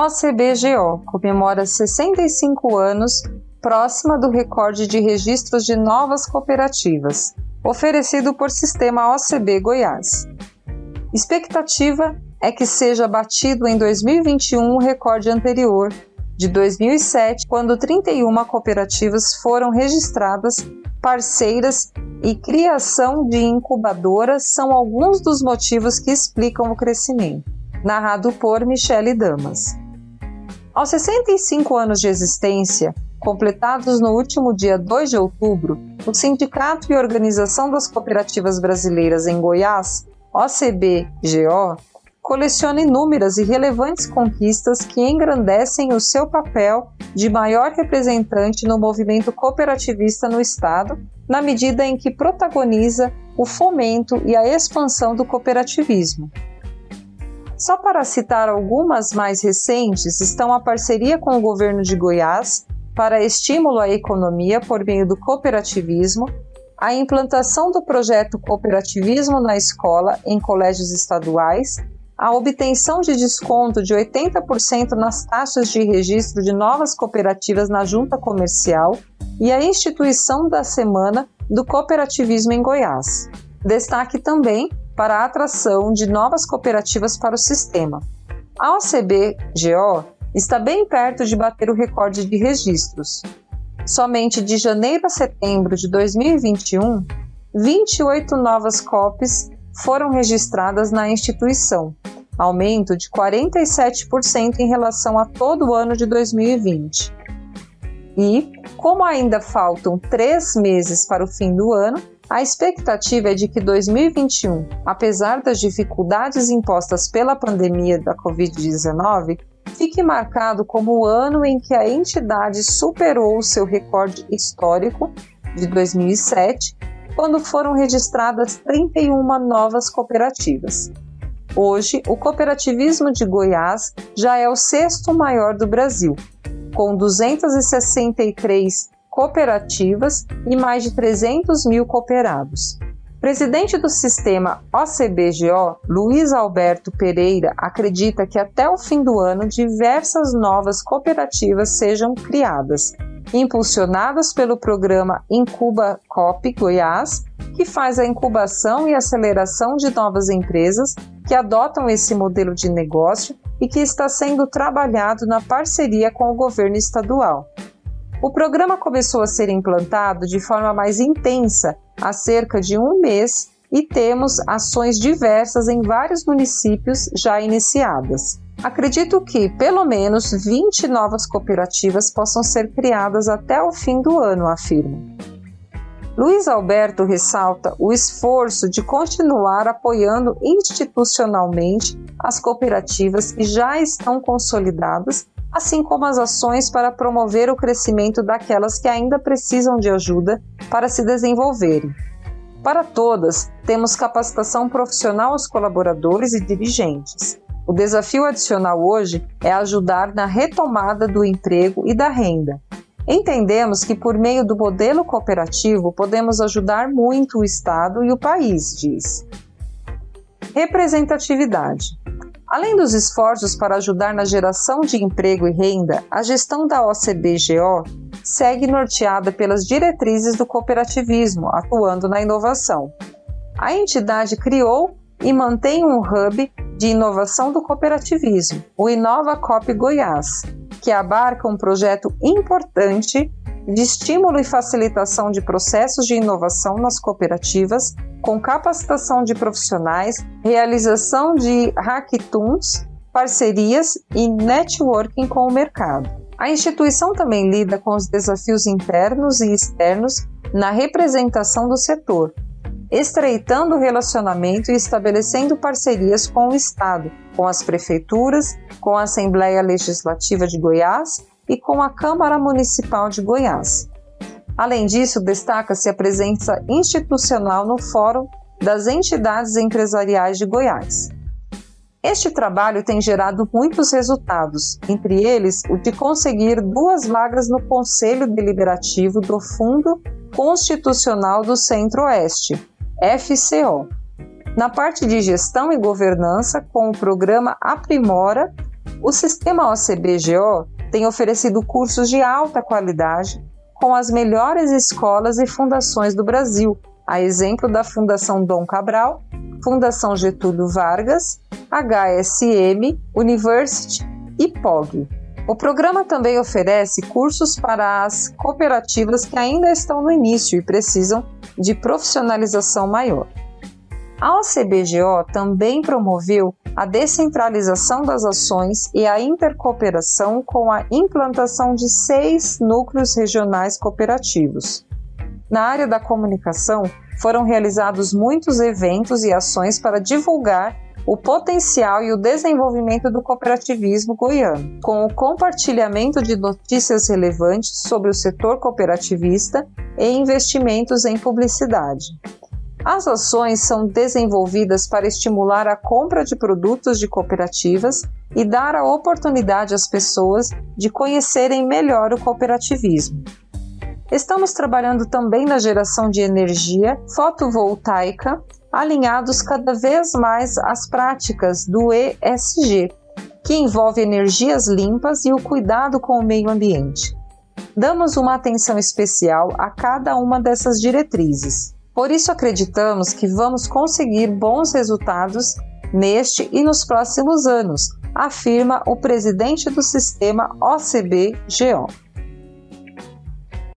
OCBGO comemora 65 anos próxima do recorde de registros de novas cooperativas, oferecido por Sistema OCB Goiás. Expectativa é que seja batido em 2021 o recorde anterior, de 2007, quando 31 cooperativas foram registradas, parceiras e criação de incubadoras são alguns dos motivos que explicam o crescimento. Narrado por Michele Damas. Aos 65 anos de existência, completados no último dia 2 de outubro, o Sindicato e Organização das Cooperativas Brasileiras em Goiás, OCB-GO, coleciona inúmeras e relevantes conquistas que engrandecem o seu papel de maior representante no movimento cooperativista no Estado, na medida em que protagoniza o fomento e a expansão do cooperativismo. Só para citar algumas mais recentes, estão a parceria com o governo de Goiás para estímulo à economia por meio do cooperativismo, a implantação do projeto Cooperativismo na Escola em colégios estaduais, a obtenção de desconto de 80% nas taxas de registro de novas cooperativas na junta comercial e a instituição da Semana do Cooperativismo em Goiás. Destaque também para a atração de novas cooperativas para o sistema. A OCB-GO está bem perto de bater o recorde de registros. Somente de janeiro a setembro de 2021, 28 novas COPs foram registradas na instituição, aumento de 47% em relação a todo o ano de 2020. E, como ainda faltam três meses para o fim do ano, a expectativa é de que 2021, apesar das dificuldades impostas pela pandemia da Covid-19, fique marcado como o ano em que a entidade superou o seu recorde histórico de 2007, quando foram registradas 31 novas cooperativas. Hoje, o cooperativismo de Goiás já é o sexto maior do Brasil, com 263 cooperativas e mais de 300 mil cooperados. Presidente do sistema OCBGO, Luiz Alberto Pereira, acredita que até o fim do ano diversas novas cooperativas sejam criadas, impulsionadas pelo programa Incuba Cop Goiás, que faz a incubação e aceleração de novas empresas que adotam esse modelo de negócio e que está sendo trabalhado na parceria com o governo estadual. O programa começou a ser implantado de forma mais intensa há cerca de um mês e temos ações diversas em vários municípios já iniciadas. Acredito que pelo menos 20 novas cooperativas possam ser criadas até o fim do ano, afirma. Luiz Alberto ressalta o esforço de continuar apoiando institucionalmente as cooperativas que já estão consolidadas assim como as ações para promover o crescimento daquelas que ainda precisam de ajuda para se desenvolverem. Para todas, temos capacitação profissional aos colaboradores e dirigentes. O desafio adicional hoje é ajudar na retomada do emprego e da renda. Entendemos que, por meio do modelo cooperativo, podemos ajudar muito o Estado e o país, diz. Representatividade. Além dos esforços para ajudar na geração de emprego e renda, a gestão da OCBGO segue norteada pelas diretrizes do cooperativismo, atuando na inovação. A entidade criou e mantém um hub de inovação do cooperativismo, o Inova Cop Goiás, que abarca um projeto importante de estímulo e facilitação de processos de inovação nas cooperativas, com capacitação de profissionais, realização de hackathons, parcerias e networking com o mercado. A instituição também lida com os desafios internos e externos na representação do setor, estreitando o relacionamento e estabelecendo parcerias com o Estado, com as prefeituras, com a Assembleia Legislativa de Goiás e com a Câmara Municipal de Goiás. Além disso, destaca-se a presença institucional no Fórum das Entidades Empresariais de Goiás. Este trabalho tem gerado muitos resultados, entre eles o de conseguir duas vagas no Conselho Deliberativo do Fundo Constitucional do Centro-Oeste, FCO. Na parte de gestão e governança, com o programa Aprimora, O sistema OCB-GO tem oferecido cursos de alta qualidade com as melhores escolas e fundações do Brasil, a exemplo da Fundação Dom Cabral, Fundação Getúlio Vargas, HSM, University e POG. O programa também oferece cursos para as cooperativas que ainda estão no início e precisam de profissionalização maior. A OCBGO também promoveu a descentralização das ações e a intercooperação com a implantação de seis núcleos regionais cooperativos. Na área da comunicação, foram realizados muitos eventos e ações para divulgar o potencial e o desenvolvimento do cooperativismo goiano, com o compartilhamento de notícias relevantes sobre o setor cooperativista e investimentos em publicidade. As ações são desenvolvidas para estimular a compra de produtos de cooperativas e dar a oportunidade às pessoas de conhecerem melhor o cooperativismo. Estamos trabalhando também na geração de energia fotovoltaica, alinhados cada vez mais às práticas do ESG, que envolve energias limpas e o cuidado com o meio ambiente. Damos uma atenção especial a cada uma dessas diretrizes. Por isso acreditamos que vamos conseguir bons resultados neste e nos próximos anos, afirma o presidente do sistema OCB-GO.